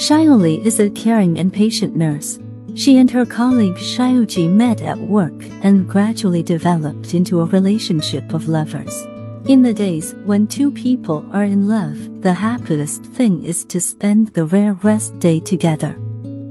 Xiaoli is a caring and patient nurse. She and her colleague Xiaoji met at work and gradually developed into a relationship of lovers. In the days when two people are in love, the happiest thing is to spend the rare rest day together.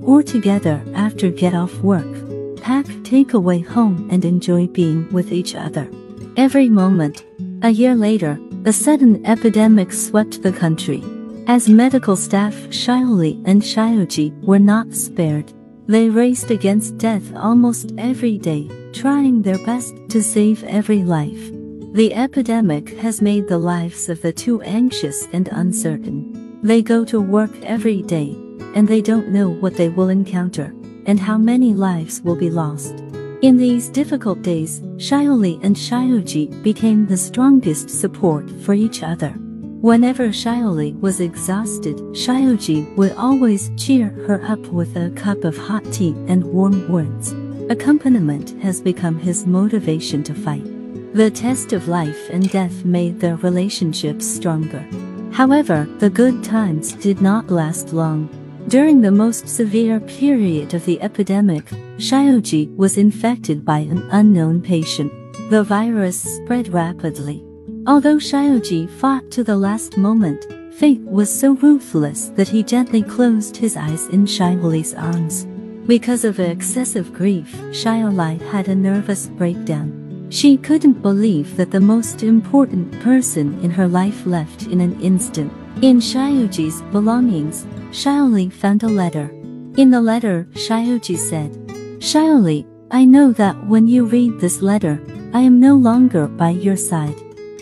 Or together after get off work. Pack takeaway home and enjoy being with each other. Every moment. A year later, a sudden epidemic swept the country. As medical staff Xiaoli and Xiaoji were not spared, they raced against death almost every day, trying their best to save every life. The epidemic has made the lives of the two anxious and uncertain. They go to work every day, and they don't know what they will encounter, and how many lives will be lost. In these difficult days, Xiaoli and Xiaoji became the strongest support for each other. Whenever Xiaoli was exhausted, Xiaoji would always cheer her up with a cup of hot tea and warm words. Accompaniment has become his motivation to fight. The test of life and death made their relationship stronger. However, the good times did not last long. During the most severe period of the epidemic, Xiaoji was infected by an unknown patient. The virus spread rapidly. Although Xiaoji fought to the last moment, fate was so ruthless that he gently closed his eyes in Xiaoli's arms. Because of excessive grief, Xiaoli had a nervous breakdown. She couldn't believe that the most important person in her life left in an instant. In Xiaoji's belongings, Xiaoli found a letter. In the letter, Xiaoji said, Xiaoli, I know that when you read this letter, I am no longer by your side.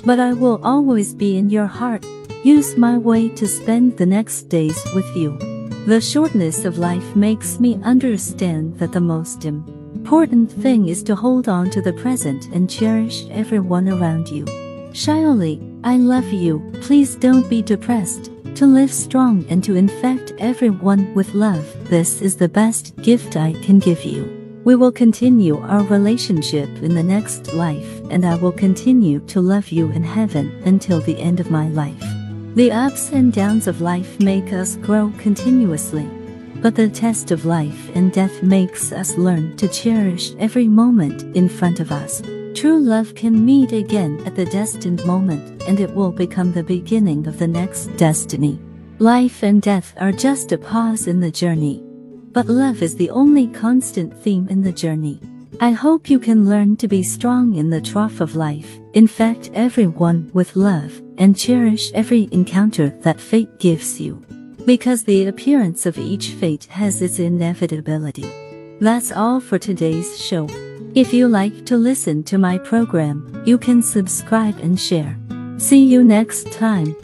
But I will always be in your heart. Use my way to spend the next days with you. The shortness of life makes me understand that the most important thing is to hold on to the present and cherish everyone around you. Xiaoli, I love you. Please don't be depressed. To live strong and to infect everyone with love. This is the best gift I can give you. We will continue our relationship in the next life, and I will continue to love you in heaven until the end of my life. The ups and downs of life make us grow continuously, but the test of life and death makes us learn to cherish every moment in front of us. True love can meet again at the destined moment, and it will become the beginning of the next destiny. Life and death are just a pause in the journey. But love is the only constant theme in the journey. I hope you can learn to be strong in the trough of life, infect everyone with love, and cherish every encounter that fate gives you. Because the appearance of each fate has its inevitability. That's all for today's show. If you like to listen to my program, you can subscribe and share. See you next time.